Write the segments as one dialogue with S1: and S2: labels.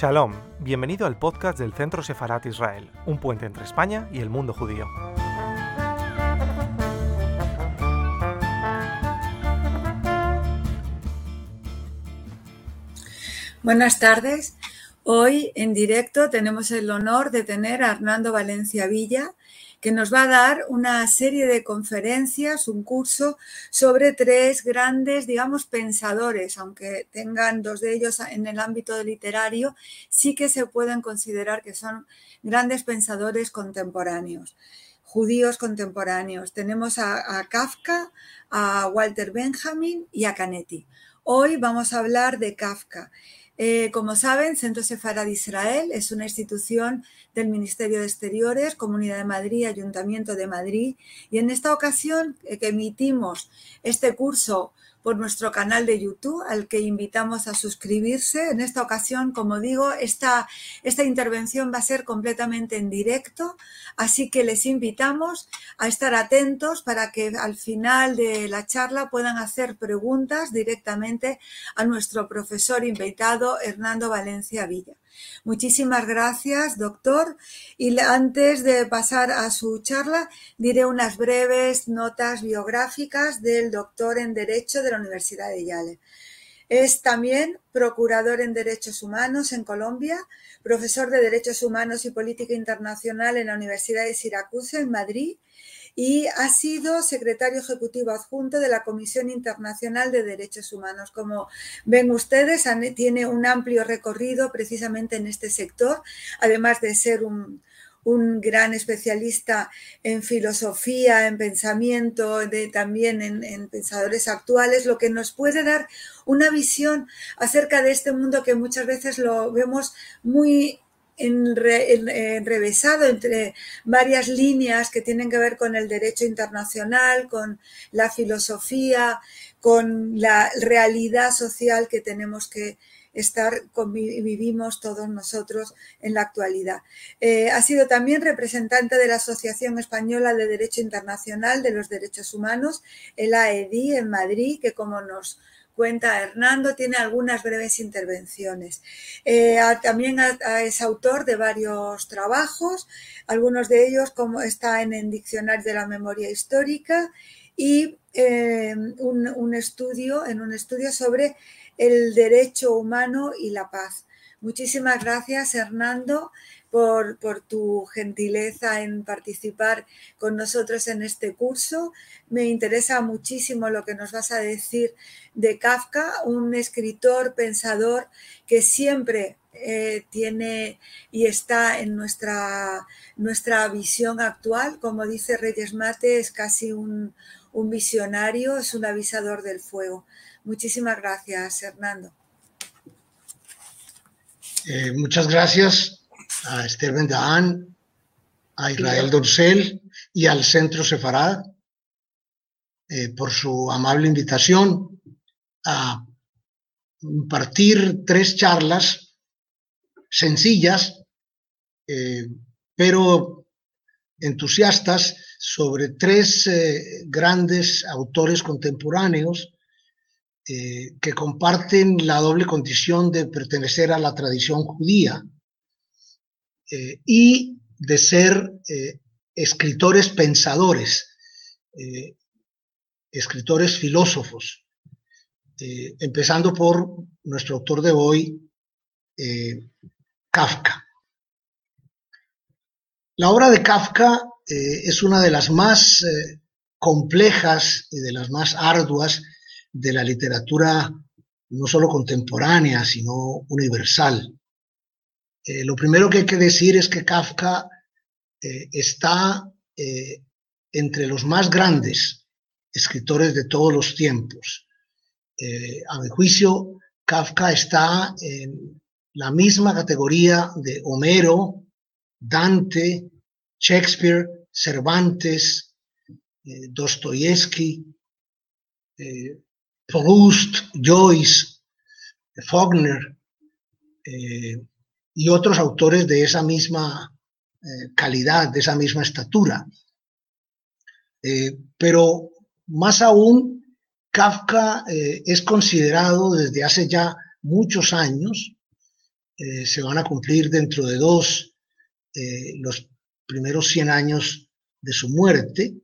S1: Shalom, bienvenido al podcast del Centro Sefarat Israel, un puente entre España y el mundo judío.
S2: Buenas tardes. Hoy en directo tenemos el honor de tener a Hernando Valencia Villa, que nos va a dar una serie de conferencias, un curso sobre tres grandes, digamos, pensadores, aunque tengan dos de ellos en el ámbito literario, sí que se pueden considerar que son grandes pensadores contemporáneos judíos contemporáneos. Tenemos a, a, Kafka, a Walter Benjamin y a Canetti. Hoy vamos a hablar de Kafka. Eh, como saben, Centro Sefarad de Israel es una institución del Ministerio de Exteriores, Comunidad de Madrid, Ayuntamiento de Madrid, y en esta ocasión eh, que emitimos este curso por nuestro canal de YouTube, al que invitamos a suscribirse. En esta ocasión, como digo, esta, esta intervención va a ser completamente en directo, así que les invitamos a estar atentos para que al final de la charla puedan hacer preguntas directamente a nuestro profesor invitado, Hernando Valencia Villa. Muchísimas gracias, doctor. Y antes de pasar a su charla, diré unas breves notas biográficas del doctor en Derecho de la Universidad de Yale. Es también procurador en Derechos Humanos en Colombia, profesor de Derechos Humanos y Política Internacional en la Universidad de Siracusa en Madrid y ha sido secretario ejecutivo adjunto de la Comisión Internacional de Derechos Humanos. Como ven ustedes, tiene un amplio recorrido precisamente en este sector, además de ser un, gran especialista en filosofía, en pensamiento, de, también en, en, pensadores actuales, lo que nos puede dar una visión acerca de este mundo que muchas veces lo vemos muy enrevesado entre varias líneas que tienen que ver con el derecho internacional, con la filosofía, con la realidad social que tenemos que estar, vivimos todos nosotros en la actualidad. Eh, ha sido también representante de la Asociación Española de Derecho Internacional de los Derechos Humanos, el AEDI, en Madrid, que como nos cuenta Hernando, tiene algunas breves intervenciones. Eh, también es autor de varios trabajos, algunos de ellos como está en el Diccionario de la Memoria Histórica y eh, un, estudio, en un estudio sobre el derecho humano y la paz. Muchísimas gracias, Hernando por, tu gentileza en participar con nosotros en este curso. Me interesa muchísimo lo que nos vas a decir de Kafka, un escritor, pensador que siempre eh, tiene y está en nuestra, nuestra visión actual. Como dice Reyes Mate, es casi un, visionario, es un avisador del fuego. Muchísimas gracias, Hernando.
S3: Eh, muchas gracias a Esther Bendahán, a Israel Dorcel y al Centro Sefarad eh, por su amable invitación a impartir tres charlas sencillas, eh, pero entusiastas sobre tres eh, grandes autores contemporáneos que comparten la doble condición de pertenecer a la tradición judía eh, y de ser eh, escritores pensadores, eh, escritores filósofos, empezando por nuestro autor de hoy, Kafka. La obra de Kafka es una de las más complejas y de las más arduas de la literatura no solo contemporánea, sino universal. Eh, lo primero que hay que decir es que Kafka eh, está eh, entre los más grandes escritores de todos los tiempos. a mi juicio, Kafka está en la misma categoría de Homero, Dante, Shakespeare, Cervantes, Dostoyevsky, Proust, Joyce, Faulkner, y otros autores de esa misma eh, calidad, de esa misma estatura. Eh, pero más aún, Kafka eh, es considerado desde hace ya muchos años se van a cumplir dentro de dos los primeros 100 años de su muerte,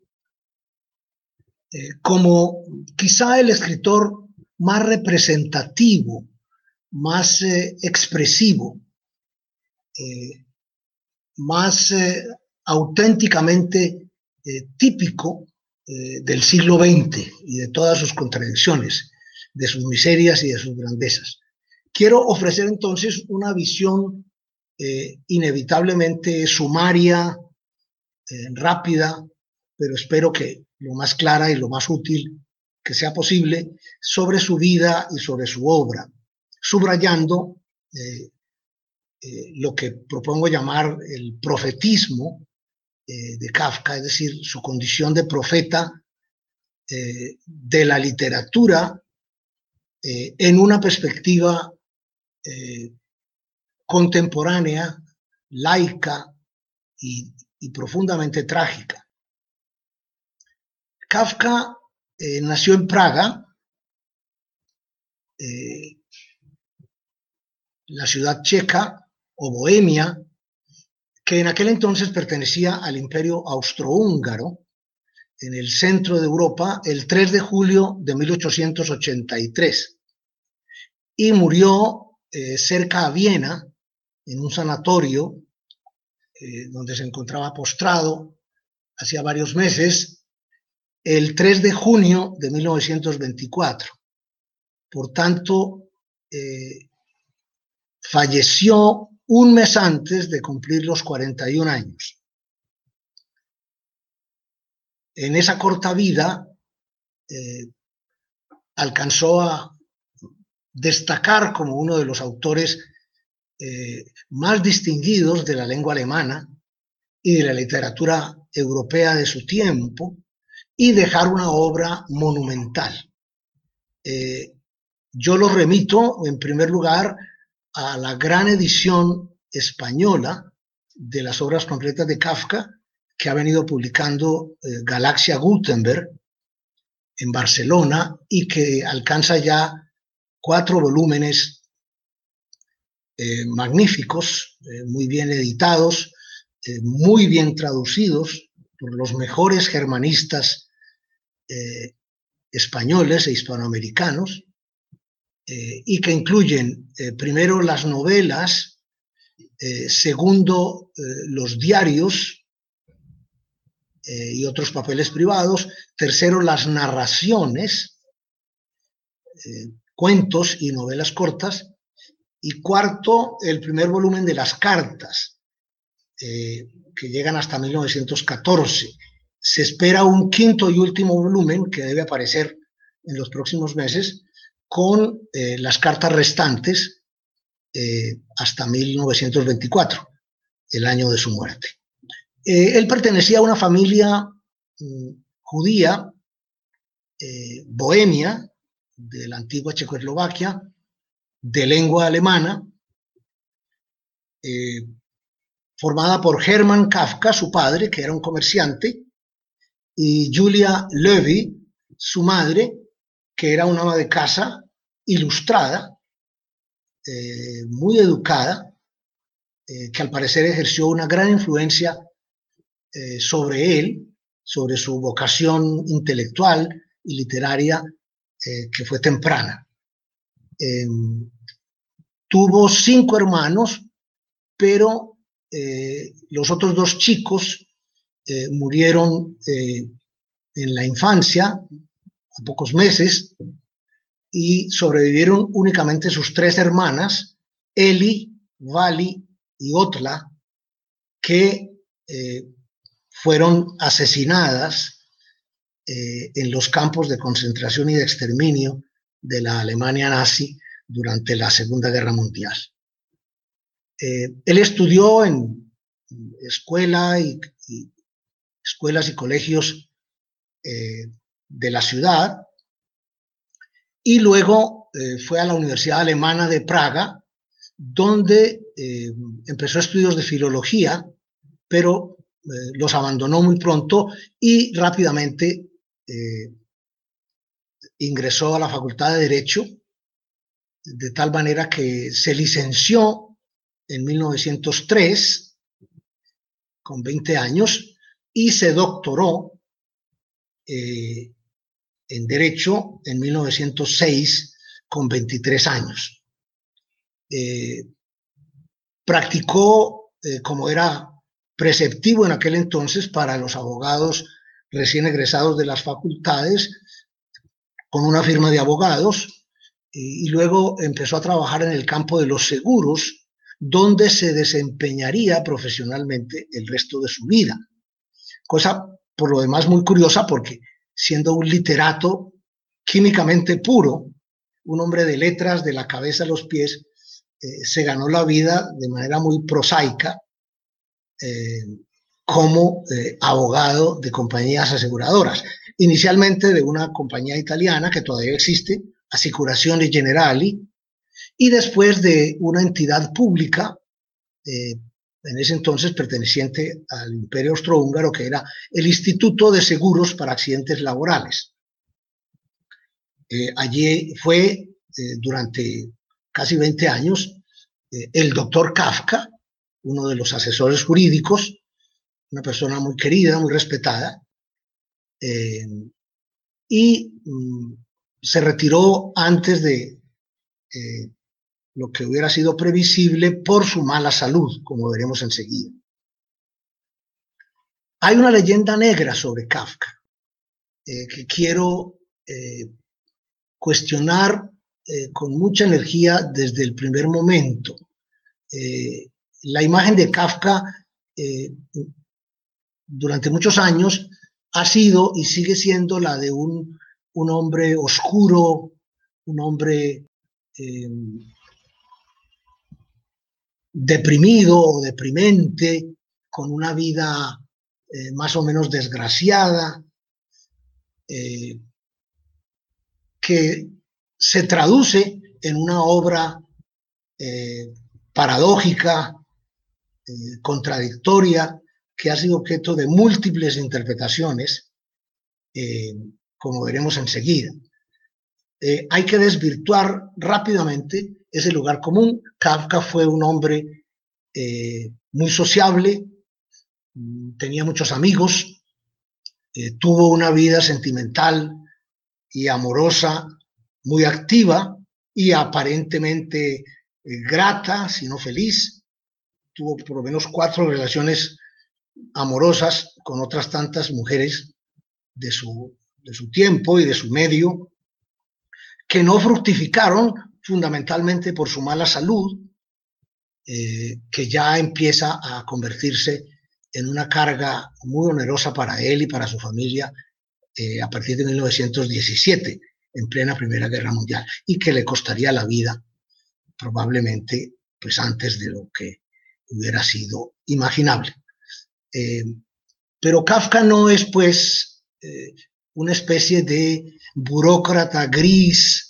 S3: como quizá el escritor más representativo, más expresivo, más auténticamente típico del siglo XX y de todas sus contradicciones, de sus miserias y de sus grandezas. Quiero ofrecer entonces una visión eh, inevitablemente sumaria, eh, rápida, pero espero que lo más clara y lo más útil que sea posible sobre su vida y sobre su obra, subrayando eh, lo que propongo llamar el profetismo de Kafka, es decir, su condición de profeta de la literatura en una perspectiva eh, contemporánea, laica y, profundamente trágica. Kafka eh, nació en Praga, eh, la ciudad checa o Bohemia, que en aquel entonces pertenecía al imperio austrohúngaro, en el centro de Europa, el 3 de julio de 1883. Y murió eh, cerca a Viena, en un sanatorio eh, donde se encontraba postrado hacía varios meses, el 3 de junio de 1924. Por tanto, eh, falleció un mes antes de cumplir los 41 años. En esa corta vida alcanzó a destacar como uno de los autores eh, más distinguidos de la lengua alemana y de la literatura europea de su tiempo y dejar una obra monumental. Eh, yo lo remito en primer lugar a la gran edición española de las obras completas de Kafka que ha venido publicando eh, Galaxia Gutenberg en Barcelona y que alcanza ya cuatro volúmenes eh, magníficos, eh, muy bien editados, muy bien traducidos por los mejores germanistas españoles e hispanoamericanos, y que incluyen primero las novelas, segundo los diarios y otros papeles privados, tercero las narraciones, cuentos y novelas cortas. Y cuarto, el primer volumen de las cartas, eh, que llegan hasta 1914. Se espera un quinto y último volumen que debe aparecer en los próximos meses con eh, las cartas restantes eh, hasta 1924, el año de su muerte. él pertenecía a una familia mm, judía, bohemia, de la antigua Checoslovaquia, de lengua alemana, eh, formada por Hermann Kafka, su padre, que era un comerciante, y Julia Levy, su madre, que era una ama de casa ilustrada, eh, muy educada, eh, que al parecer ejerció una gran influencia sobre él, sobre su vocación intelectual y literaria eh, que fue temprana. Em, tuvo cinco hermanos, pero eh, los otros dos chicos eh, murieron en la infancia, a pocos meses, y sobrevivieron únicamente sus tres hermanas, Eli, Vali y Otla, que fueron asesinadas eh, en los campos de concentración y de exterminio de la Alemania nazi durante la Segunda Guerra Mundial. Eh, él estudió en escuela y, escuelas y colegios eh, de la ciudad y luego fue a la Universidad Alemana de Praga, donde empezó estudios de filología, pero los abandonó muy pronto y rápidamente eh, ingresó a la Facultad de Derecho, de tal manera que se licenció en 1903, con 20 años, y se doctoró eh, en Derecho en 1906, con 23 años. Eh, practicó, eh, como era preceptivo en aquel entonces para los abogados recién egresados de las facultades, con una firma de abogados, y, luego empezó a trabajar en el campo de los seguros, donde se desempeñaría profesionalmente el resto de su vida. Cosa por lo demás muy curiosa porque siendo un literato químicamente puro, un hombre de letras de la cabeza a los pies, eh, se ganó la vida de manera muy prosaica eh, como eh, abogado de compañías aseguradoras. Inicialmente de una compañía italiana que todavía existe, Assicurazioni Generali, y después de una entidad pública, en ese entonces perteneciente al Imperio Austrohúngaro, que era el Instituto de Seguros para Accidentes Laborales. allí fue durante casi 20 años, eh, el doctor Kafka, uno de los asesores jurídicos, una persona muy querida, muy respetada, eh, y mm, se retiró antes de eh, lo que hubiera sido previsible por su mala salud, como veremos enseguida. Hay una leyenda negra sobre Kafka que quiero cuestionar eh, con mucha energía desde el primer momento. Eh, la imagen de Kafka eh, durante muchos años ha sido y sigue siendo la de un, un hombre oscuro, un hombre deprimido o deprimente, con una vida más o menos desgraciada, que se traduce en una obra eh, paradójica, eh, contradictoria, que ha sido objeto de múltiples interpretaciones, eh, como veremos enseguida. hay que desvirtuar rápidamente ese lugar común. Kafka fue un hombre muy sociable, tenía muchos amigos, tuvo una vida sentimental y amorosa muy activa y aparentemente eh, grata, si no feliz. Tuvo por lo menos cuatro relaciones amorosas con otras tantas mujeres de su, de su tiempo y de su medio, que no fructificaron fundamentalmente por su mala salud, eh, que ya empieza a convertirse en una carga muy onerosa para él y para su familia eh, a partir de 1917 en plena Primera Guerra Mundial y que le costaría la vida probablemente pues antes de lo que hubiera sido imaginable. Eh, pero Kafka no es pues una especie de burócrata gris,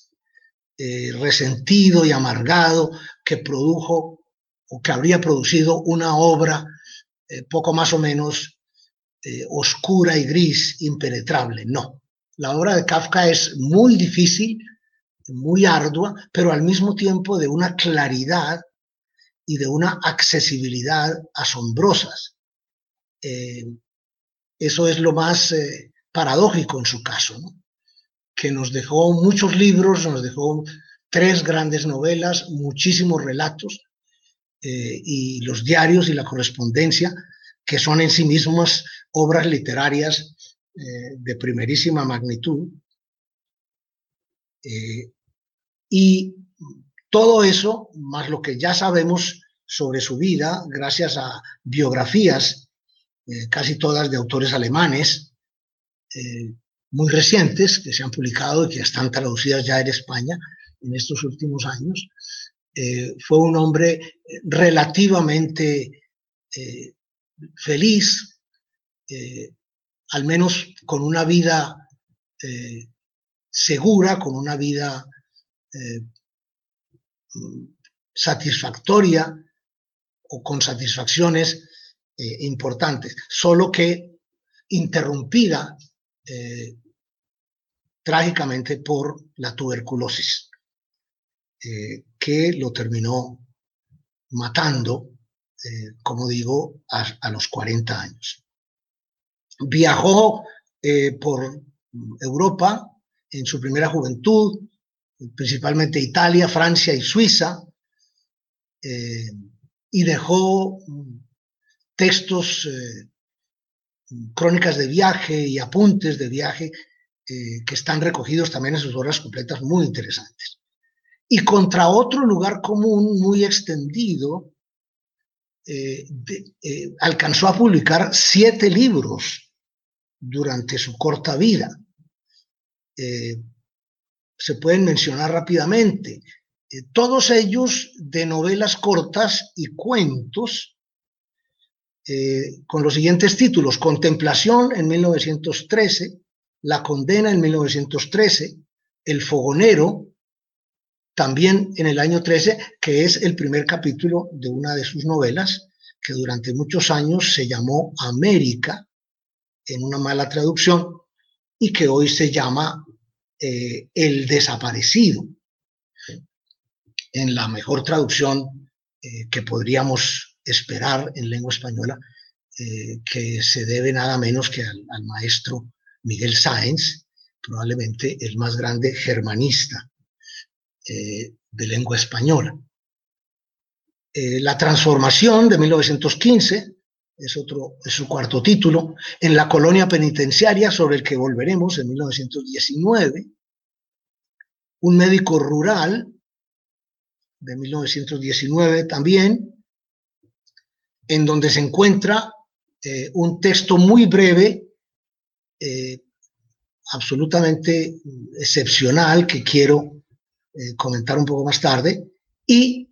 S3: eh, resentido y amargado que produjo o que habría producido una obra poco más o menos oscura y gris, impenetrable. No. La obra de Kafka es muy difícil, muy ardua, pero al mismo tiempo de una claridad y de una accesibilidad asombrosas. Eh, eso es lo más eh, paradójico en su caso, que nos dejó muchos libros, nos dejó tres grandes novelas, muchísimos relatos eh, y los diarios y la correspondencia, que son en sí mismas obras literarias eh, de primerísima magnitud. Eh, y todo eso, más lo que ya sabemos sobre su vida, gracias a biografías, casi todas de autores alemanes, muy recientes, que se han publicado y que están traducidas ya en España en estos últimos años, fue un hombre relativamente feliz, al menos con una vida eh, segura, con una vida eh, satisfactoria o con satisfacciones eh, importantes, solo que interrumpida trágicamente por la tuberculosis, que lo terminó matando, como digo, a, los 40 años. Viajó por Europa en su primera juventud, principalmente Italia, Francia y Suiza, y dejó textos, eh, crónicas de viaje y apuntes de viaje eh, que están recogidos también en sus obras completas muy interesantes. Y contra otro lugar común muy extendido, eh, alcanzó a publicar siete libros durante su corta vida. se pueden mencionar rápidamente, todos ellos de novelas cortas y cuentos eh, con los siguientes títulos, Contemplación en 1913, La Condena en 1913, El Fogonero, también en el año 13, que es el primer capítulo de una de sus novelas, que durante muchos años se llamó América, en una mala traducción, y que hoy se llama eh, El Desaparecido, en la mejor traducción eh, que podríamos esperar en lengua española, eh, que se debe nada menos que al, maestro Miguel Sáenz, probablemente el más grande germanista eh, de lengua española. Eh, la transformación de 1915 es, otro, es su cuarto título, en la colonia penitenciaria sobre el que volveremos en 1919, un médico rural de 1919 también, en donde se encuentra eh, un texto muy breve, eh, absolutamente excepcional, que quiero eh, comentar un poco más tarde, y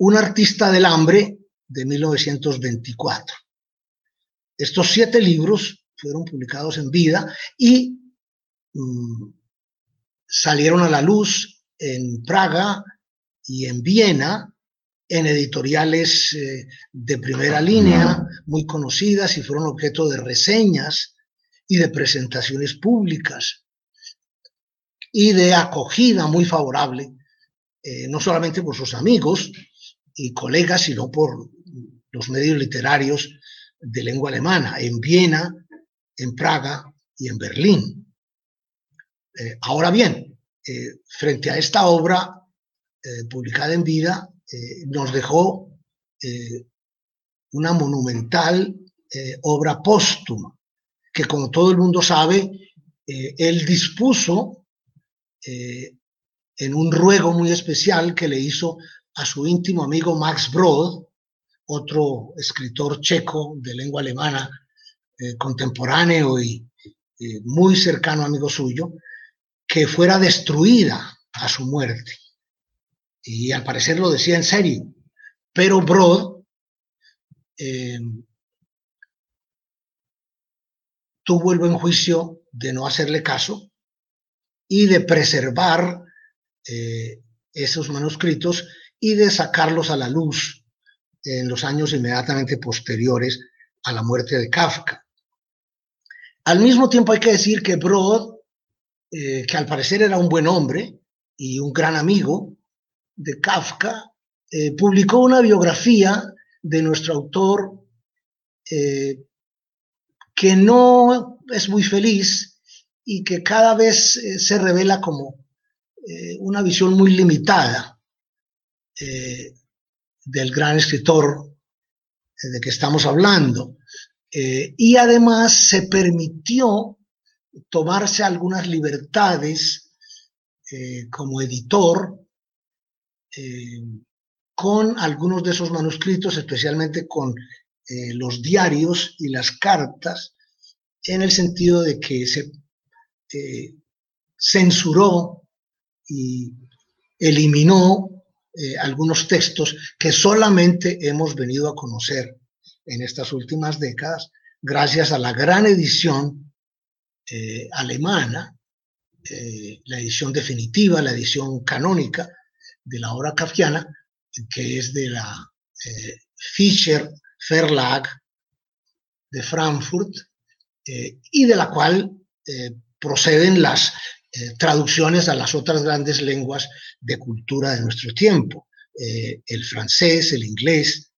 S3: Un artista del hambre de 1924. Estos siete libros fueron publicados en vida y mm, salieron a la luz en Praga y en Viena en editoriales eh, de primera línea, muy conocidas y fueron objeto de reseñas y de presentaciones públicas y de acogida muy favorable, eh, no solamente por sus amigos y colegas, sino por los medios literarios de lengua alemana, en Viena, en Praga y en Berlín. Eh, ahora bien, frente a esta obra publicada en vida, eh, nos dejó eh, una monumental eh, obra póstuma, que como todo el mundo sabe, él dispuso en un ruego muy especial que le hizo a su íntimo amigo Max Brod, otro escritor checo de lengua alemana contemporáneo y muy cercano amigo suyo, que fuera destruida a su muerte. Y al parecer lo decía en serio, pero Broad eh, tuvo el buen juicio de no hacerle caso y de preservar eh, esos manuscritos y de sacarlos a la luz en los años inmediatamente posteriores a la muerte de Kafka. Al mismo tiempo hay que decir que Broad, eh, que al parecer era un buen hombre y un gran amigo, de Kafka, eh, publicó una biografía de nuestro autor que no es muy feliz y que cada vez eh, se revela como una visión muy limitada del gran escritor de que estamos hablando. y además se permitió tomarse algunas libertades como editor eh, con algunos de esos manuscritos, especialmente con eh, los diarios y las cartas, en el sentido de que se eh, censuró y eliminó algunos textos que solamente hemos venido a conocer en estas últimas décadas gracias a la gran edición alemana, la edición definitiva, la edición canónica, de la obra kafkiana, que es de la eh, Fischer Verlag de Frankfurt, eh, y de la cual eh, proceden las traducciones a las otras grandes lenguas de cultura de nuestro tiempo, eh, el francés, el inglés,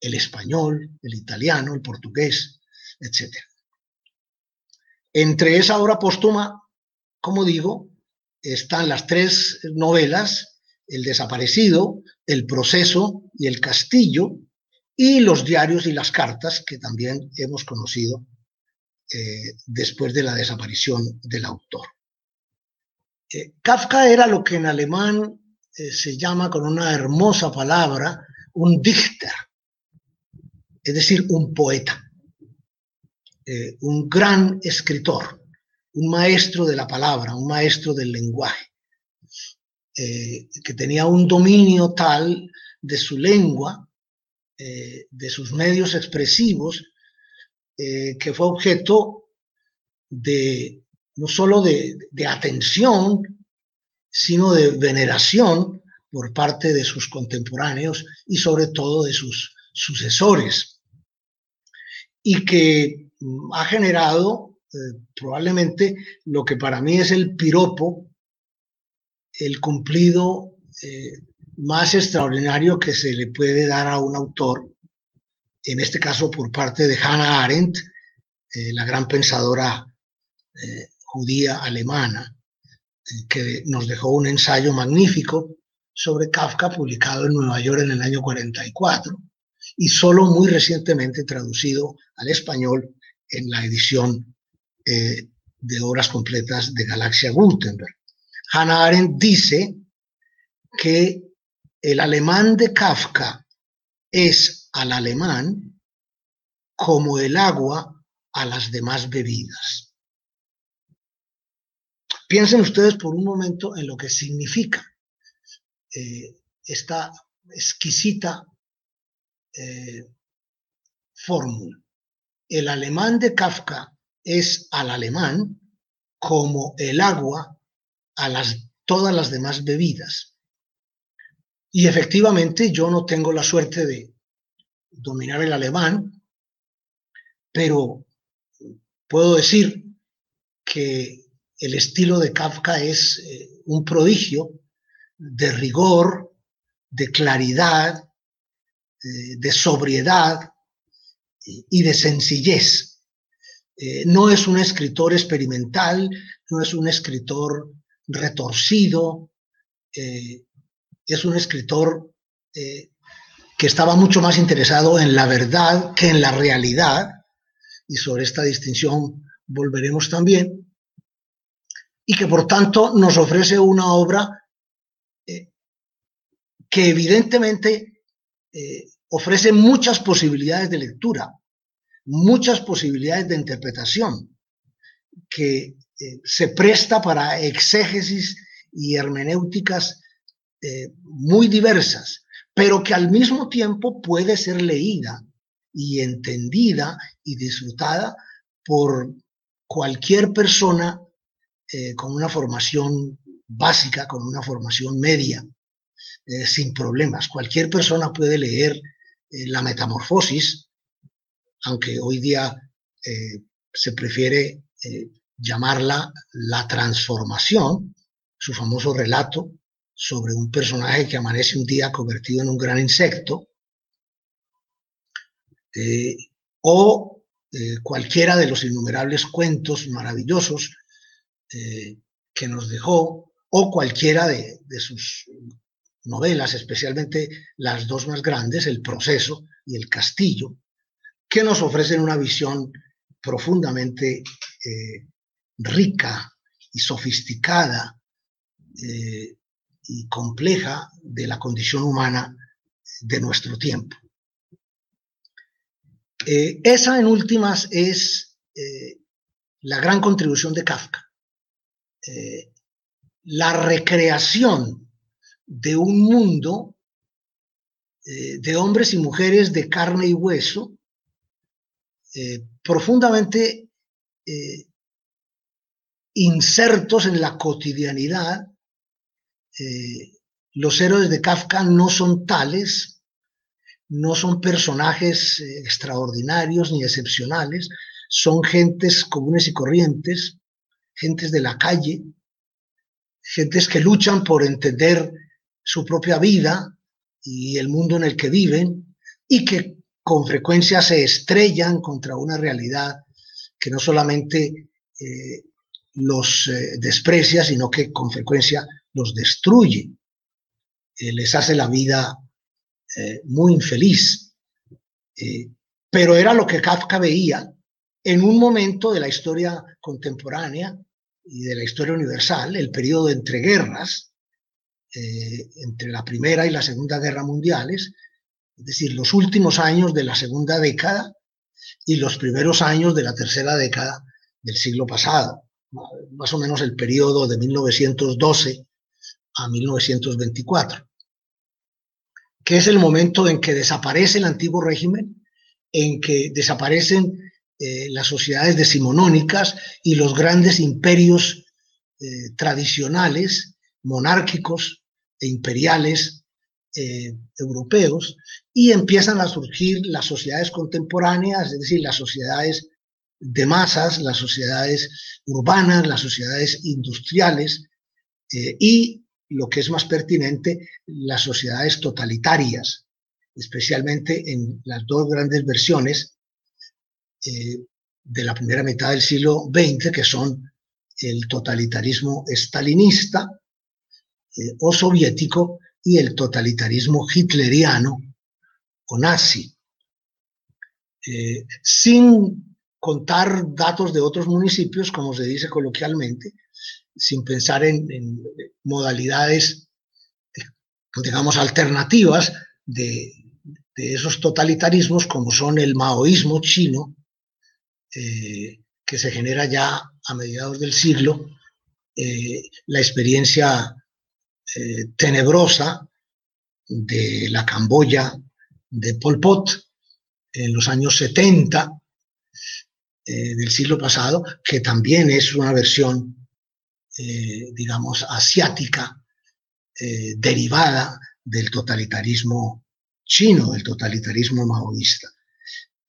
S3: el español, el italiano, el portugués, etc. Entre esa obra póstuma, como digo, están las tres novelas, El desaparecido, El proceso y El castillo, y los diarios y las cartas que también hemos conocido eh, después de la desaparición del autor. Eh, Kafka era lo que en alemán eh, se llama con una hermosa palabra un Dichter, es decir, un poeta, un gran escritor, un maestro de la palabra, un maestro del lenguaje, que tenía un dominio tal de su lengua, de sus medios expresivos, que fue objeto de no solo de, atención, sino de veneración por parte de sus contemporáneos y sobre todo de sus sucesores, y que mm, ha generado eh, probablemente lo que para mí es el piropo, el cumplido eh, más extraordinario que se le puede dar a un autor, en este caso por parte de Hannah Arendt, eh, la gran pensadora judía alemana, eh, que nos dejó un ensayo magnífico sobre Kafka publicado en Nueva York en el año 44 y solo muy recientemente traducido al español en la edición eh, de obras completas de Galaxia Gutenberg. Hannah Arendt dice que el alemán de Kafka es al alemán como el agua a las demás bebidas. Piensen ustedes por un momento en lo que significa eh, esta exquisita eh, fórmula. El alemán de Kafka es al alemán como el agua a las, todas las demás bebidas. Y efectivamente yo no tengo la suerte de dominar el alemán, pero puedo decir que el estilo de Kafka es eh, un prodigio de rigor, de claridad, eh, de sobriedad y de sencillez. Eh, no es un escritor experimental, no es un escritor retorcido, es un escritor que estaba mucho más interesado en la verdad que en la realidad, y sobre esta distinción volveremos también y que por tanto nos ofrece una obra eh, que evidentemente eh, ofrece muchas posibilidades de lectura, muchas posibilidades de interpretación, que eh, se presta para exégesis y hermenéuticas muy diversas, pero que al mismo tiempo puede ser leída y entendida y disfrutada por cualquier persona eh, con una formación básica, con una formación media, eh, sin problemas. Cualquier persona puede leer eh, la metamorfosis, aunque hoy día se prefiere llamarla la transformación, su famoso relato sobre un personaje que amanece un día convertido en un gran insecto, o cualquiera de los innumerables cuentos maravillosos eh, que nos dejó, o cualquiera de, sus novelas, especialmente las dos más grandes, El proceso y El castillo, que nos ofrecen una visión profundamente eh, rica y sofisticada eh, y compleja de la condición humana de nuestro tiempo. esa en últimas es la gran contribución de Kafka. Eh, la recreación de un mundo eh, de hombres y mujeres de carne y hueso, eh, profundamente insertos en la cotidianidad. Los héroes de Kafka no son tales, no son personajes extraordinarios ni excepcionales, son gentes comunes y corrientes gentes de la calle, gentes que luchan por entender su propia vida, y el mundo en el que viven y que con frecuencia se estrellan contra una realidad que no solamente eh, los eh, desprecia, sino que con frecuencia los destruye, eh, les hace la vida muy infeliz. pero era lo que Kafka veía en un momento de la historia contemporánea y de la historia universal, el periodo entre guerras, entre la Primera y la Segunda Guerra Mundiales, es decir, los últimos años de la segunda década y los primeros años de la tercera década del siglo pasado, más o menos el periodo de 1912 a 1924, que es el momento en que desaparece el antiguo régimen, en que desaparecen eh, las sociedades decimonónicas y los grandes imperios eh, tradicionales, monárquicos e imperiales eh, europeos y empiezan a surgir las sociedades contemporáneas, es decir, las sociedades de masas, las sociedades urbanas, las sociedades industriales y, lo que es más pertinente, las sociedades totalitarias, especialmente en las dos grandes versiones eh, de la primera mitad del siglo XX, que son el totalitarismo estalinista o soviético y el totalitarismo hitleriano o nazi. Eh, sin contar datos de otros municipios, como se dice coloquialmente, sin pensar en, modalidades, digamos, alternativas de, esos totalitarismos, como son el maoísmo chino, eh, que se genera ya a mediados del siglo, eh, la experiencia eh, tenebrosa de la Camboya de Pol Pot en los años 70 eh, del siglo pasado, que también es una versión, eh, digamos, asiática, derivada del totalitarismo chino, del totalitarismo maoísta.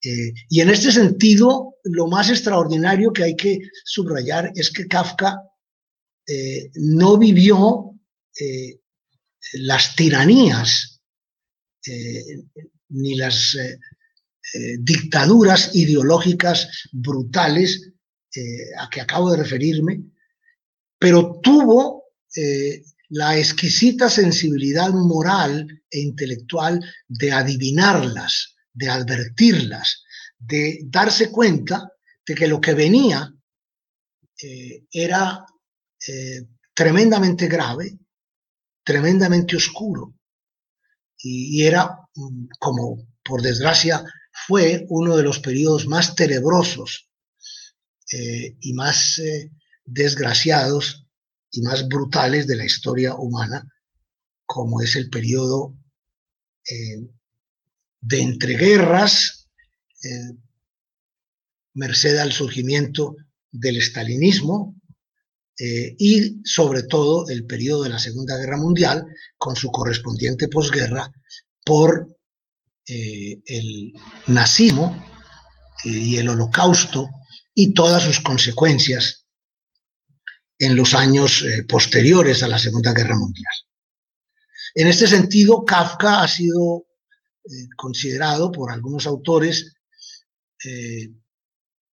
S3: y en este sentido, lo más extraordinario que hay que subrayar es que Kafka no vivió eh, las tiranías eh, ni las eh, dictaduras ideológicas brutales a que acabo de referirme, pero tuvo la exquisita sensibilidad moral e intelectual de adivinarlas, de advertirlas, de darse cuenta de que lo que venía era tremendamente grave tremendamente oscuro. Y, era mm, como por desgracia fue uno de los periodos más tenebrosos eh, y más eh, desgraciados y más brutales de la historia humana, como es el periodo eh, de entreguerras, merced al surgimiento del estalinismo, eh, y sobre todo el periodo de la Segunda Guerra Mundial con su correspondiente posguerra por eh, el nazismo eh, y el holocausto y todas sus consecuencias en los años posteriores a la Segunda Guerra Mundial. En este sentido, Kafka ha sido considerado por algunos autores,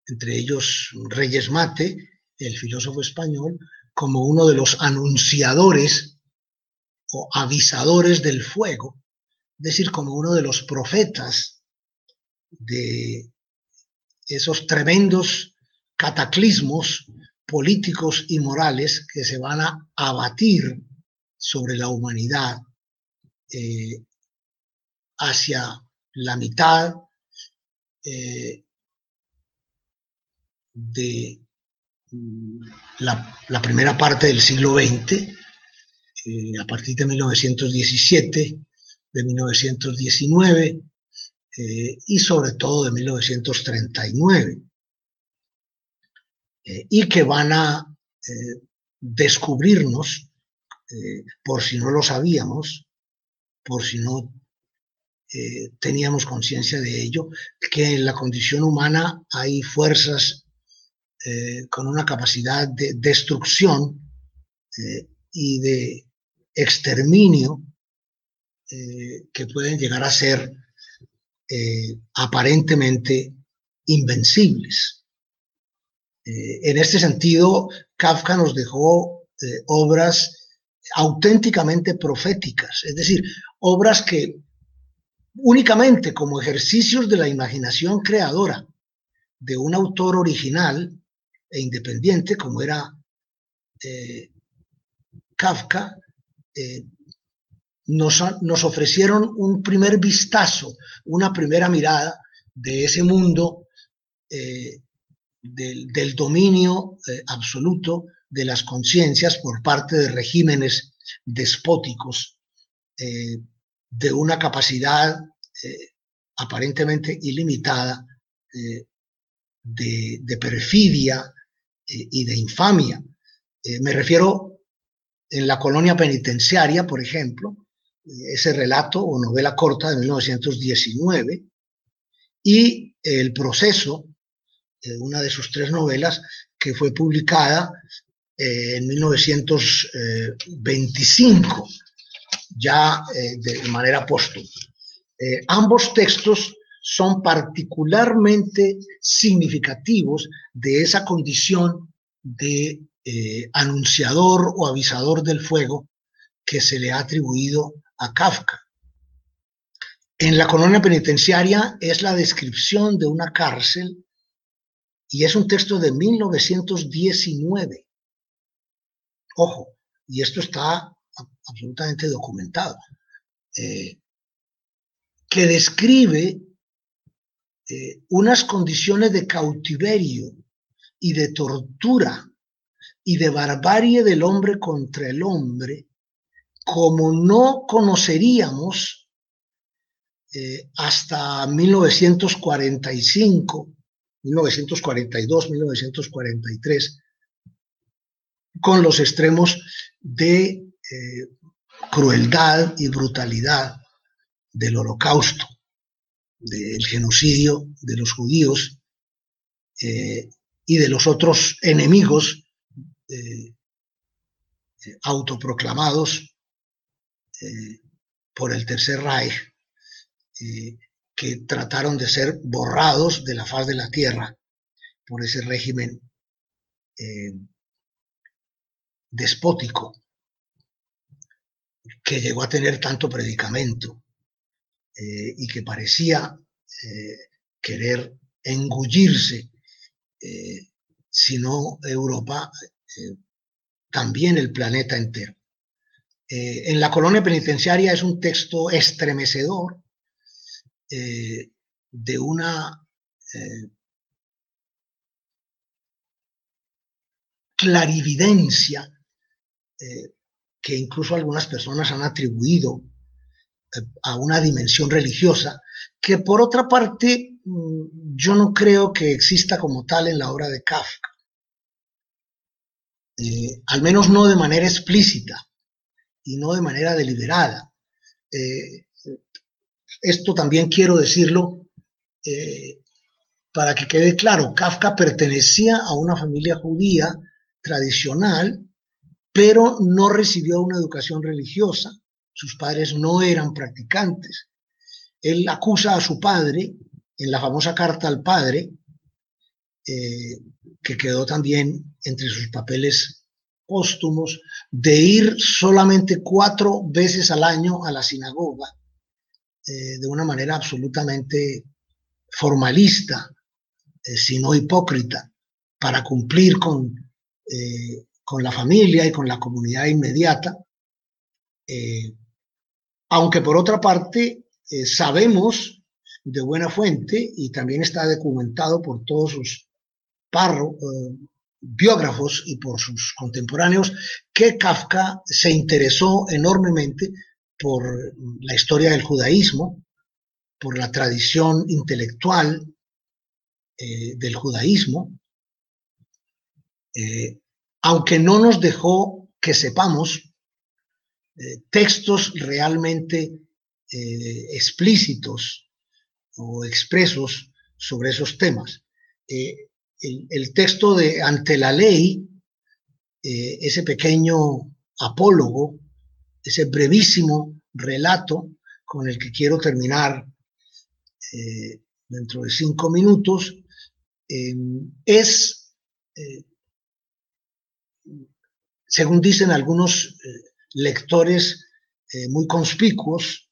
S3: entre ellos Reyes Mate, el filósofo español, como uno de los anunciadores o avisadores del fuego, es decir, como uno de los profetas de esos tremendos cataclismos políticos y morales que se van a abatir sobre la humanidad eh, hacia la mitad eh, de la, primera parte del siglo XX, eh, a partir de 1917, de 1919 eh, y sobre todo de 1939, eh, y que van a descubrirnos, por si no lo sabíamos, por si no teníamos conciencia de ello, que en la condición humana hay fuerzas eh, con una capacidad de destrucción eh, y de exterminio que pueden llegar a ser aparentemente invencibles. En este sentido, Kafka nos dejó obras auténticamente proféticas, es decir, obras que únicamente como ejercicios de la imaginación creadora de un autor original e independiente como era eh, Kafka, eh, nos, nos, ofrecieron un primer vistazo, una primera mirada de ese mundo eh, del, dominio absoluto de las conciencias por parte de regímenes despóticos eh, de una capacidad eh, aparentemente ilimitada eh, de, perfidia y de infamia. me refiero en la colonia penitenciaria, por ejemplo, ese relato o novela corta de 1919, y el proceso, una de sus tres novelas, que fue publicada en 1925, ya eh, de manera póstuma. Eh, ambos textos son particularmente significativos de esa condición de eh, anunciador o avisador del fuego que se le ha atribuido a Kafka. En la colonia penitenciaria es la descripción de una cárcel y es un texto de 1919. Ojo, y esto está absolutamente documentado, eh, que describe eh, unas condiciones de cautiverio y de tortura y de barbarie del hombre contra el hombre como no conoceríamos eh, hasta 1945, 1942, 1943, con los extremos de eh, crueldad y brutalidad del holocausto, del genocidio de los judíos eh, y de los otros enemigos eh, autoproclamados por el Tercer Reich, que trataron de ser borrados de la faz de la tierra por ese régimen despótico que llegó a tener tanto predicamento eh, y que parecía eh, querer engullirse, eh, si no Europa, también el planeta entero. en la colonia penitenciaria es un texto estremecedor de una clarividencia que incluso algunas personas han atribuido eh, a una dimensión religiosa, que por otra parte mm, yo no creo que exista como tal en la obra de Kafka. Eh, al menos no de manera explícita y no de manera deliberada. Eh, esto también quiero decirlo para que quede claro, Kafka pertenecía a una familia judía tradicional pero no recibió una educación religiosa. Sus padres no eran practicantes. Él acusa a su padre en la famosa carta al padre, eh, que quedó también entre sus papeles póstumos, de ir solamente cuatro veces al año a la sinagoga, eh, de una manera absolutamente formalista, eh, sino hipócrita, para cumplir con con la familia y con la comunidad inmediata. Eh, aunque por otra parte eh, sabemos de buena fuente y también está documentado por todos sus parro, eh, biógrafos y por sus contemporáneos que Kafka se interesó enormemente por la historia del judaísmo, por la tradición intelectual del judaísmo, aunque no nos dejó que sepamos eh, textos realmente eh, explícitos o expresos sobre esos temas. Eh, el, texto de Ante la ley, ese pequeño apólogo, ese brevísimo relato con el que quiero terminar eh, dentro de cinco minutos em, es, eh, según dicen algunos lectores muy conspicuos,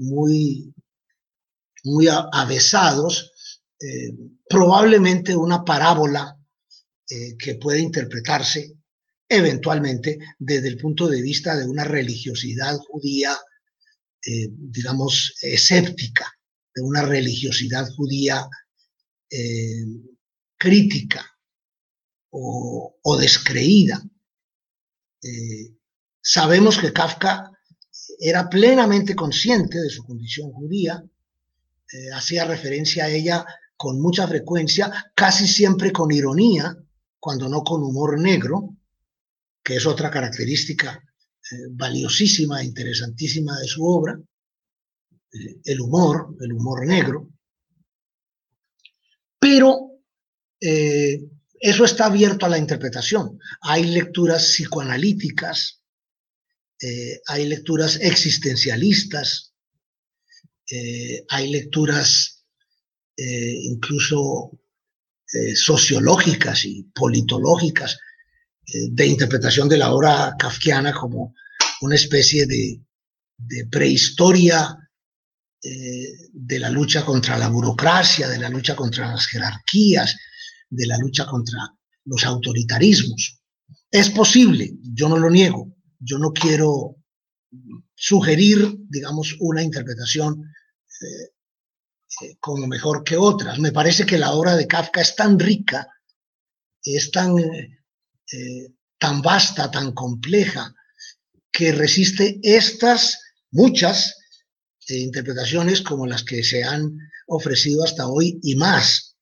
S3: muy, muy avesados, probablemente una parábola que puede interpretarse eventualmente desde el punto de vista de una religiosidad judía, eh, digamos, escéptica, de una religiosidad judía eh, crítica o, descreída. Eh, sabemos que Kafka era plenamente consciente de su condición judía, hacía referencia a ella con mucha frecuencia, casi siempre con ironía, cuando no con humor negro, que es otra característica eh, valiosísima interesantísima de su obra, eh, el humor, el humor negro. Pero eh, eso está abierto a la interpretación. Hay lecturas psicoanalíticas, hay lecturas existencialistas, hay lecturas incluso sociológicas y politológicas de interpretación de la obra kafkiana como una especie de, prehistoria eh, de la lucha contra la burocracia, de la lucha contra las jerarquías, de la lucha contra los autoritarismos. Es posible, yo no lo niego, yo no quiero sugerir, digamos, una interpretación eh, eh, como mejor que otras. Me parece que la obra de Kafka es tan rica, es tan eh, tan vasta, tan compleja, que resiste estas muchas eh, interpretaciones como las que se han ofrecido hasta hoy y más.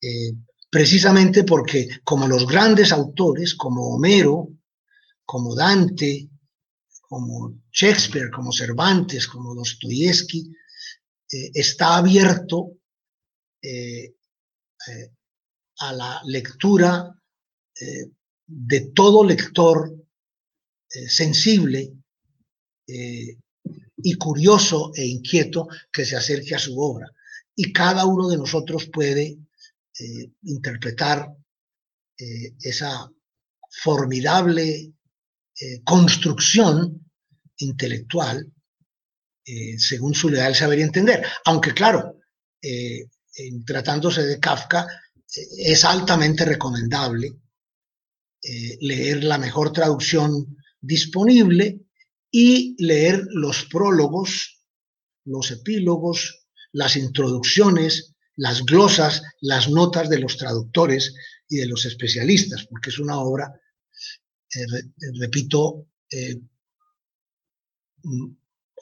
S3: Eh, precisamente porque como los grandes autores, como Homero, como Dante, como Shakespeare, como Cervantes, como Dostoyevsky, está abierto a la lectura eh, de todo lector eh, sensible eh, y curioso e inquieto que se acerque a su obra. Y cada uno de nosotros puede interpretar esa formidable construcción intelectual según su leal saber y entender. Aunque claro, tratándose de Kafka, es altamente recomendable eh, leer la mejor traducción disponible y leer los prólogos, los epílogos, las introducciones, las glosas, las notas de los traductores y de los especialistas, porque es una obra, eh, repito, eh, mm,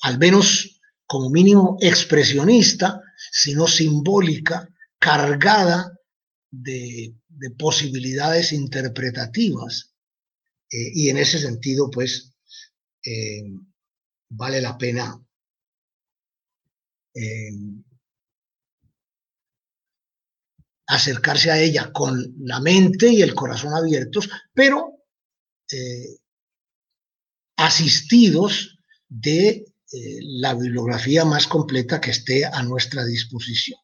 S3: al menos como mínimo expresionista, sino simbólica, cargada de de posibilidades interpretativas. Eh, y en ese sentido, pues, eh, vale la pena eh, acercarse a ella con la mente y el corazón abiertos, pero asistidos de la bibliografía más completa que esté a nuestra disposición.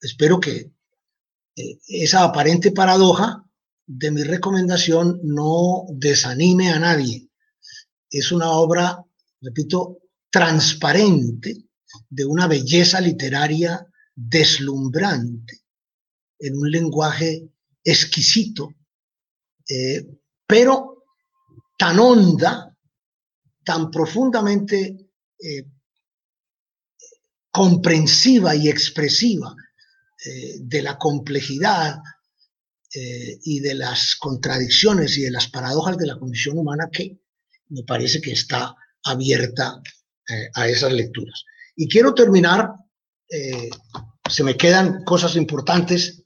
S3: espero que esa aparente paradoja de mi recomendación no desanime a nadie. Es una obra, repito, transparente, de una belleza literaria deslumbrante, en un lenguaje exquisito, eh, pero tan honda, tan profundamente eh, comprensiva y expresiva eh, de la complejidad eh, y de las contradicciones y de las paradojas de la condición humana que me parece que está abierta eh, a esas lecturas. Y quiero terminar, se me quedan cosas importantes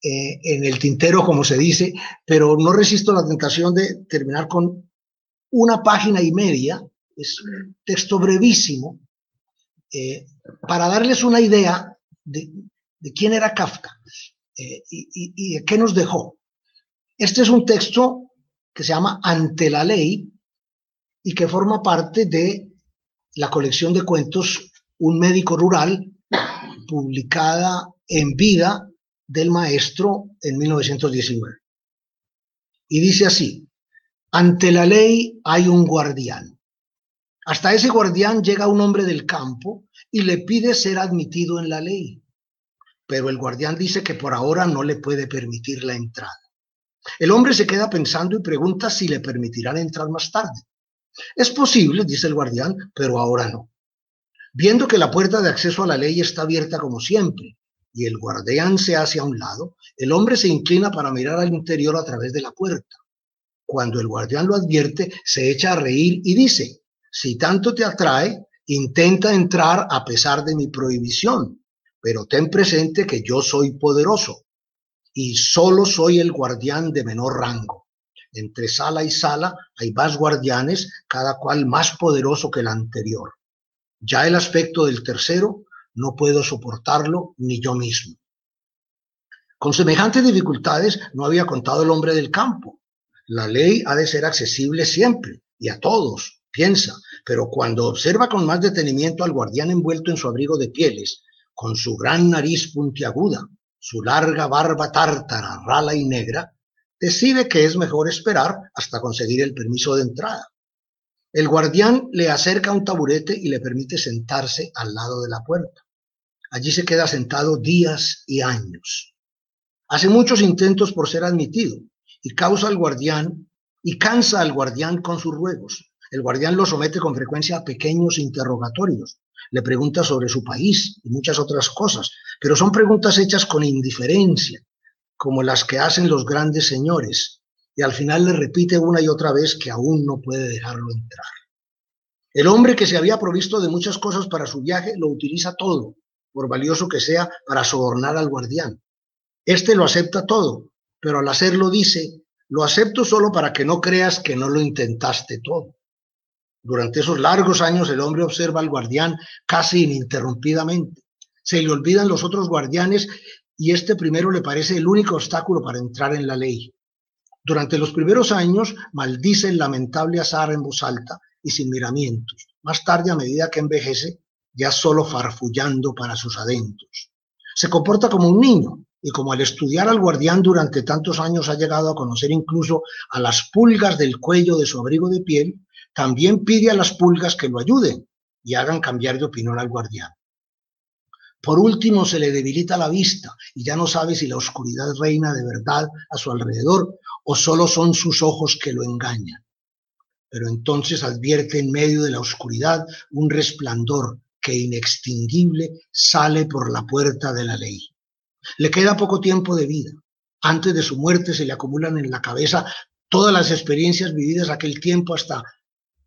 S3: en el tintero, como se dice, pero no resisto la tentación de terminar con una página y media, es un texto brevísimo, para darles una idea de, de quién era Kafka eh, y, de qué nos dejó. Este es un texto que se llama Ante la ley y que forma parte de la colección de cuentos Un médico rural, publicada en vida del maestro en 1919. Y dice así, ante la ley hay un guardián. Hasta ese guardián llega un hombre del campo y le pide ser admitido en la ley. Pero el guardián dice que por ahora no le puede permitir la entrada. El hombre se queda pensando y pregunta si le permitirán entrar más tarde. Es posible, dice el guardián, pero ahora no. Viendo que la puerta de acceso a la ley está abierta como siempre y el guardián se hace a un lado, el hombre se inclina para mirar al interior a través de la puerta. Cuando el guardián lo advierte, se echa a reír y dice, si tanto te atrae, intenta entrar a pesar de mi prohibición, pero ten presente que yo soy poderoso y solo soy el guardián de menor rango. Entre sala y sala hay más guardianes, cada cual más poderoso que el anterior. Ya el aspecto del tercero no puedo soportarlo ni yo mismo. Con semejantes dificultades no había contado el hombre del campo, la ley ha de ser accesible siempre y a todos, piensa, pero cuando observa con más detenimiento al guardián envuelto en su abrigo de pieles, con su gran nariz puntiaguda, su larga barba tártara, rala y negra, decide que es mejor esperar hasta conseguir el permiso de entrada. El guardián le acerca un taburete y le permite sentarse al lado de la puerta. Allí se queda sentado días y años. Hace muchos intentos por ser admitido, y causa al guardián y cansa al guardián con sus ruegos. El guardián lo somete con frecuencia a pequeños interrogatorios, le pregunta sobre su país y muchas otras cosas, pero son preguntas hechas con indiferencia, como las que hacen los grandes señores, y al final le repite una y otra vez que aún no puede dejarlo entrar. El hombre que se había provisto de muchas cosas para su viaje lo utiliza todo, por valioso que sea, para sobornar al guardián. Este lo acepta todo, pero al hacerlo dice, lo acepto solo para que no creas que no lo intentaste todo. Durante esos largos años el hombre observa al guardián casi ininterrumpidamente. Se le olvidan los otros guardianes y este primero le parece el único obstáculo para entrar en la ley. Durante los primeros años maldice el lamentable azar en voz alta y sin miramientos. Más tarde, a medida que envejece, ya solo farfullando para sus adentros. Se comporta como un niño, y como al estudiar al guardián durante tantos años ha llegado a conocer incluso a las pulgas del cuello de su abrigo de piel, también pide a las pulgas que lo ayuden y hagan cambiar de opinión al guardián. Por último, se le debilita la vista y ya no sabe si la oscuridad reina de verdad a su alrededor o solo son sus ojos que lo engañan. Pero entonces advierte en medio de la oscuridad un resplandor que inextinguible sale por la puerta de la ley. Le queda poco tiempo de vida. Antes de su muerte se le acumulan en la cabeza todas las experiencias vividas aquel tiempo hasta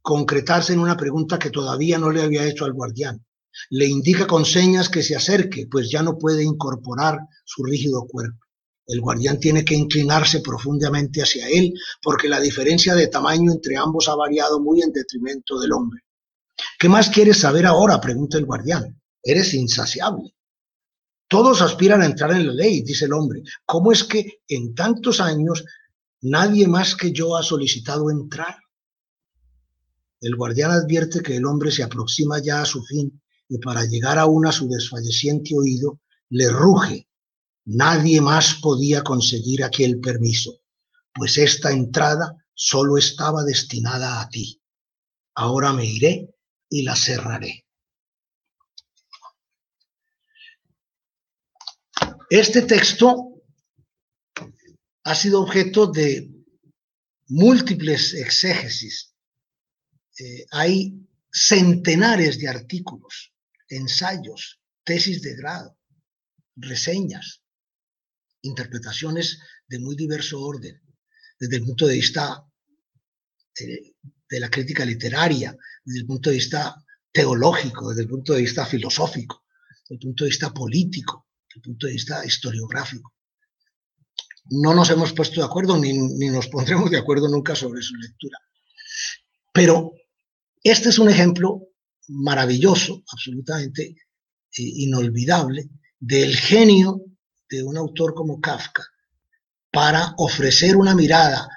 S3: concretarse en una pregunta que todavía no le había hecho al guardián. Le indica con señas que se acerque, pues ya no puede incorporar su rígido cuerpo. El guardián tiene que inclinarse profundamente hacia él porque la diferencia de tamaño entre ambos ha variado muy en detrimento del hombre. ¿Qué más quieres saber ahora? pregunta el guardián. Eres insaciable. Todos aspiran a entrar en la ley, dice el hombre. ¿Cómo es que en tantos años nadie más que yo ha solicitado entrar? El guardián advierte que el hombre se aproxima ya a su fin y para llegar aún a su desfalleciente oído le ruge. Nadie más podía conseguir aquel permiso, pues esta entrada solo estaba destinada a ti. Ahora me iré y la cerraré. Este texto ha sido objeto de múltiples exégesis. Eh, hay centenares de artículos, ensayos, tesis de grado, reseñas, interpretaciones de muy diverso orden, desde el punto de vista eh, de la crítica literaria, desde el punto de vista teológico, desde el punto de vista filosófico, desde el punto de vista político, desde el punto de vista historiográfico. No nos hemos puesto de acuerdo ni, ni nos pondremos de acuerdo nunca sobre su lectura. Pero este es un ejemplo maravilloso, absolutamente eh, inolvidable, del genio de un autor como Kafka para ofrecer una mirada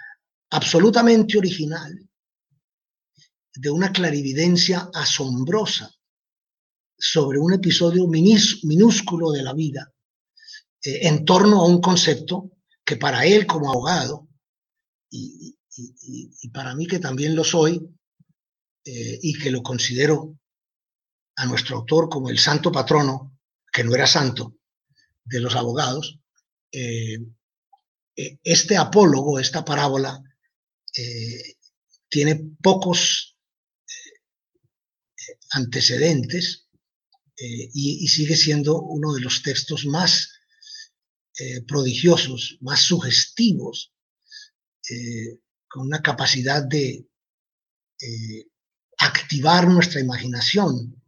S3: absolutamente original de una clarividencia asombrosa sobre un episodio minúsculo de la vida eh, en torno a un concepto que para él como abogado y, para mí que también lo soy eh, y que lo considero a nuestro autor como el santo patrono, que no era santo, de los abogados, eh, este apólogo, esta parábola, tiene pocos antecedentes eh, y, sigue siendo uno de los textos más eh, prodigiosos, más sugestivos, eh, con una capacidad de activar nuestra imaginación,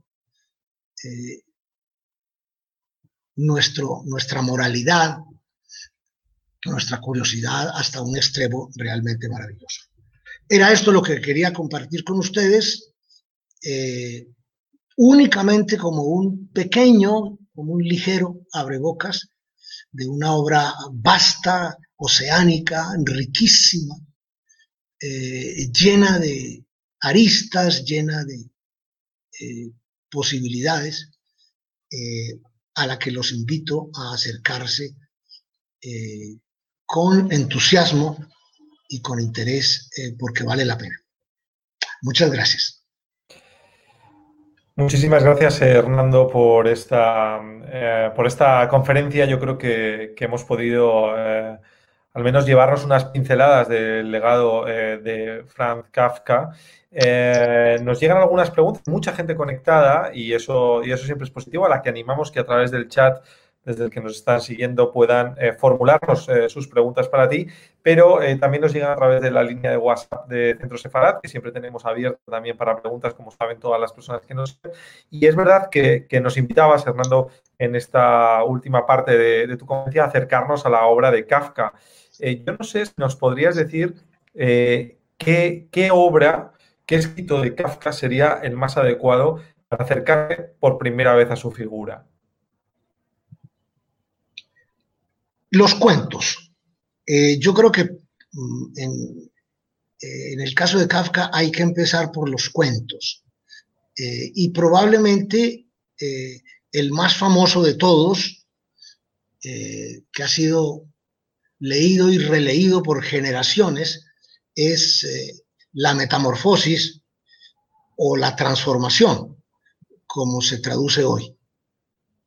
S3: nuestro, nuestra moralidad, nuestra curiosidad hasta un extremo realmente maravilloso. Era esto lo que quería compartir con ustedes únicamente como un pequeño, como un ligero abrebocas de una obra vasta, oceánica, riquísima, eh, llena de aristas, llena de eh, posibilidades, eh, a la que los invito a acercarse con entusiasmo y con interés, porque vale la pena. Muchas gracias.
S1: Muchísimas gracias, Hernando, por esta, eh, por esta conferencia. Yo creo que, hemos podido eh, al menos llevarnos unas pinceladas del legado eh, de Franz Kafka. nos llegan algunas preguntas, mucha gente conectada y eso, y eso siempre es positivo, a la que animamos que a través del chat desde el que nos están siguiendo puedan eh, formularnos eh, sus preguntas para ti, pero eh, también nos llegan a través de la línea de WhatsApp de Centro Sefarat, que siempre tenemos abierta también para preguntas, como saben todas las personas que nos... Y es verdad que, nos invitabas, Hernando, en esta última parte de, tu conferencia, a acercarnos a la obra de Kafka. Yo no sé si nos podrías decir qué, qué obra, qué escrito de Kafka sería el más adecuado para acercarse por primera vez a su figura.
S3: Los cuentos. Eh, yo creo que mm, eh, en, el caso de Kafka hay que empezar por los cuentos. Eh, y probablemente el más famoso de todos, que ha sido leído y releído por generaciones, es la metamorfosis o la transformación, como se traduce hoy,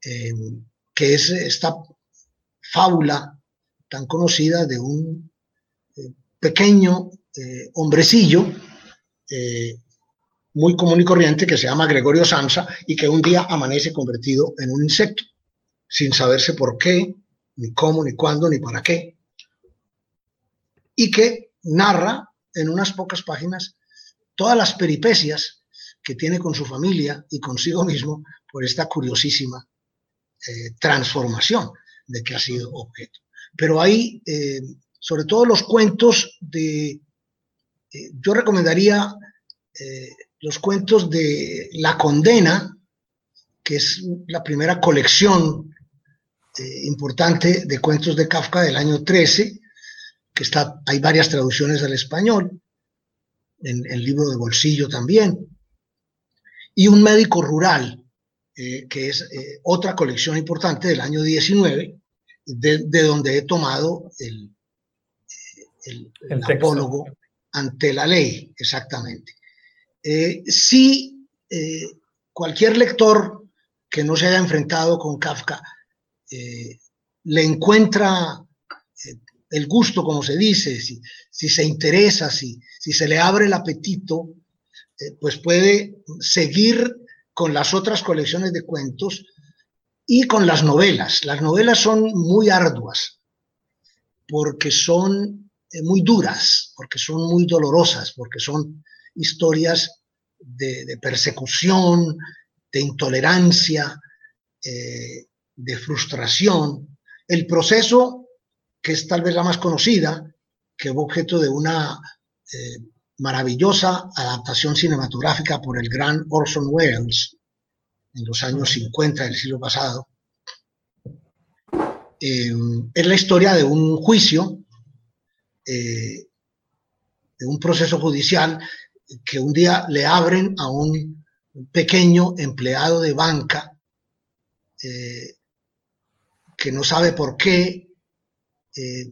S3: que es esta fábula tan conocida de un eh, pequeño eh, hombrecillo eh, muy común y corriente que se llama Gregorio Samsa y que un día amanece convertido en un insecto, sin saberse por qué, ni cómo, ni cuándo, ni para qué, y que narra en unas pocas páginas todas las peripecias que tiene con su familia y consigo mismo por esta curiosísima transformación de que ha sido objeto. Pero hay, eh, sobre todo los cuentos de, eh, yo recomendaría eh, los cuentos de La Condena, que es la primera colección importante de cuentos de Kafka del año 13, que está, hay varias traducciones al español, en el libro de bolsillo también, y Un médico rural, eh, que es eh, otra colección importante del año 19, de, donde he tomado el, el, apólogo ante la ley, exactamente. Eh, si cualquier lector que no se haya enfrentado con Kafka le encuentra el gusto, como se dice, si, se interesa, si, se le abre el apetito, pues puede seguir con las otras colecciones de cuentos y con las novelas. Las novelas son muy arduas porque son eh, muy duras, porque son muy dolorosas, porque son historias de, persecución, de intolerancia, eh, de frustración. El proceso, que es tal vez la más conocida, que fue objeto de una eh, maravillosa adaptación cinematográfica por el gran Orson Welles en los años 50 del siglo pasado. Eh, es la historia de un juicio, eh, de un proceso judicial que un día le abren a un pequeño empleado de banca eh, que no sabe por qué eh,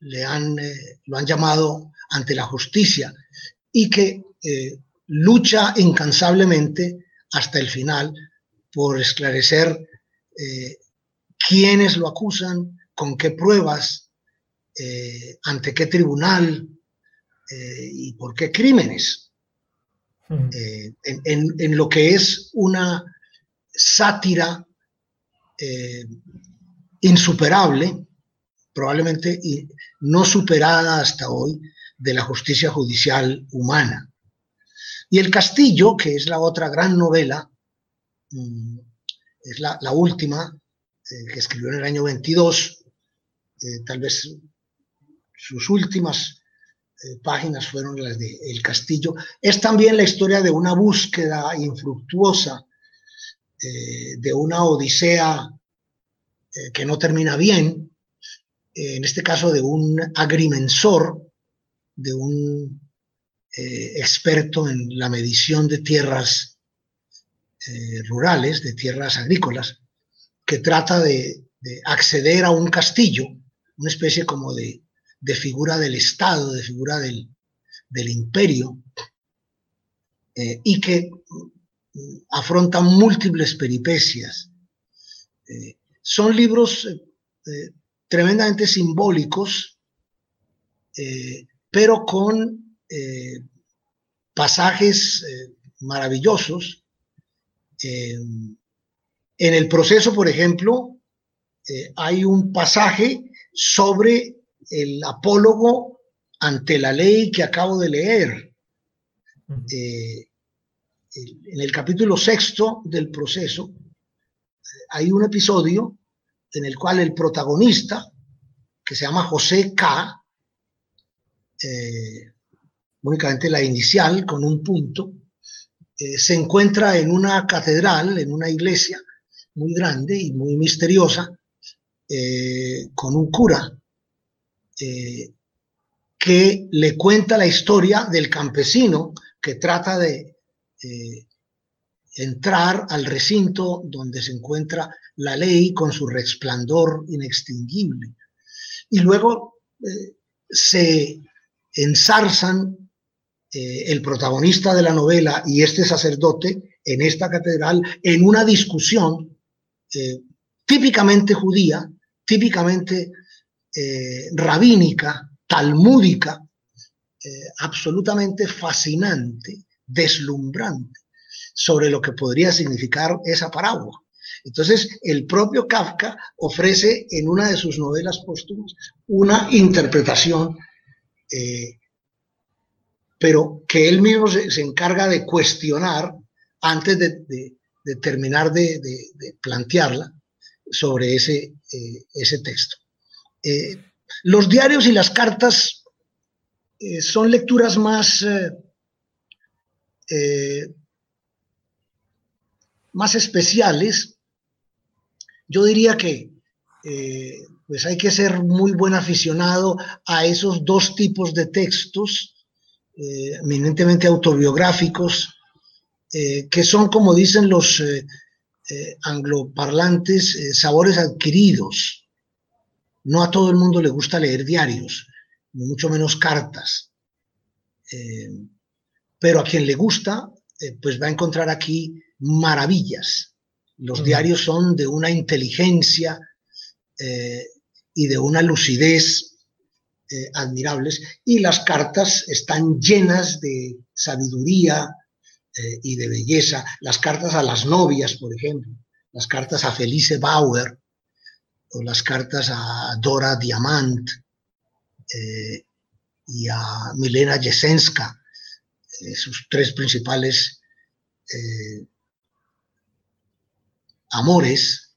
S3: le han, eh, lo han llamado ante la justicia y que lucha incansablemente hasta el final por esclarecer quiénes lo acusan, con qué pruebas, ante qué tribunal y por qué crímenes. en, lo que es una sátira eh, insuperable, probablemente no superada hasta hoy, de la justicia judicial humana. Y El Castillo, que es la otra gran novela, mm, es la, última eh, que escribió en el año 22, eh, tal vez sus últimas páginas fueron las de El Castillo, es también la historia de una búsqueda infructuosa eh, de una odisea eh, que no termina bien, eh, en este caso de un agrimensor, de un experto en la medición de tierras rurales, de tierras agrícolas, que trata de, acceder a un castillo, una especie como de, figura del Estado, de figura del, del imperio, y que afrontan múltiples peripecias. Eh, son libros eh, eh, tremendamente simbólicos, pero con pasajes maravillosos. en el proceso, por ejemplo, hay un pasaje sobre el apólogo ante la ley que acabo de leer en el capítulo sexto del proceso hay un episodio en el cual el protagonista, que se llama José K., eh, únicamente la inicial con un punto, eh, se encuentra en una catedral, en una iglesia muy grande y muy misteriosa, eh, con un cura que le cuenta la historia del campesino que trata de entrar al recinto donde se encuentra la ley con su resplandor inextinguible. Y luego eh, se ensarzan eh, el protagonista de la novela y este sacerdote en esta catedral en una discusión típicamente judía, típicamente rabínica, talmúdica, absolutamente fascinante, deslumbrante sobre lo que podría significar esa parábola. Entonces, el propio Kafka ofrece en una de sus novelas póstumas una interpretación, eh, pero que él mismo se, encarga de cuestionar antes de, terminar de, plantearla sobre ese, eh, ese texto. Eh, los diarios y las cartas son lecturas más más especiales, yo diría que eh, pues hay que ser muy buen aficionado a esos dos tipos de textos, eh, eminentemente autobiográficos, que son, como dicen los angloparlantes, sabores adquiridos. No a todo el mundo le gusta leer diarios, mucho menos cartas pero a quien le gusta, eh, pues va a encontrar aquí maravillas. Los diarios son de una inteligencia eh, y de una lucidez eh, admirables y las cartas están llenas de sabiduría y de belleza. Las cartas a las novias, por ejemplo, las cartas a Felice Bauer o las cartas a Dora Diamant y a Milena Jesenska eh, sus tres principales amores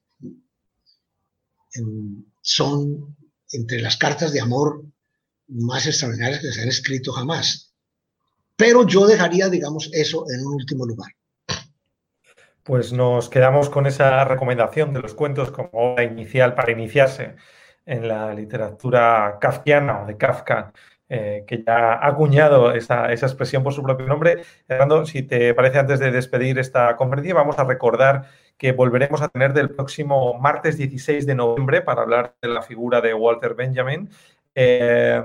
S3: son entre las cartas de amor más extraordinarias que se han escrito jamás. Pero yo dejaría, digamos, eso en un último lugar.
S1: Pues nos quedamos con esa recomendación de los cuentos como obra inicial para iniciarse en la literatura kafkiana o de Kafka eh, que ya ha acuñado esa, expresión por su propio nombre. Fernando, si te parece, antes de despedir esta conferencia, vamos a recordar que volveremos a tener del próximo martes 16 de noviembre para hablar de la figura de Walter Benjamin. Eh,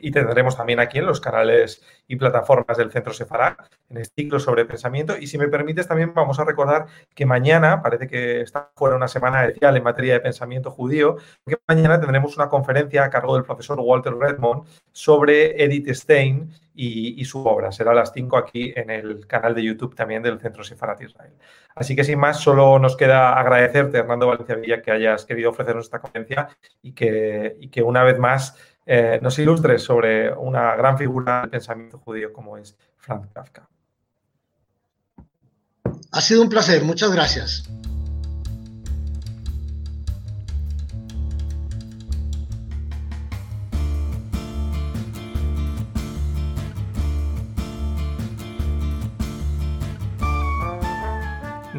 S1: y tendremos también aquí en los canales y plataformas del Centro Sefará, en el ciclo sobre pensamiento. Y si me permites, también vamos a recordar que mañana, parece que está fuera una semana especial en materia de pensamiento judío, que mañana tendremos una conferencia a cargo del profesor Walter Redmond sobre Edith Stein y, su obra. Será a las 5 aquí en el canal de YouTube también del Centro Sefarat Israel. Así que sin más, solo nos queda agradecerte, Hernando Valencia Villa, que hayas querido ofrecernos esta conferencia y que, y que una vez más eh, nos ilustres sobre una gran figura del pensamiento judío como es Franz Kafka.
S3: Ha sido un placer, muchas gracias.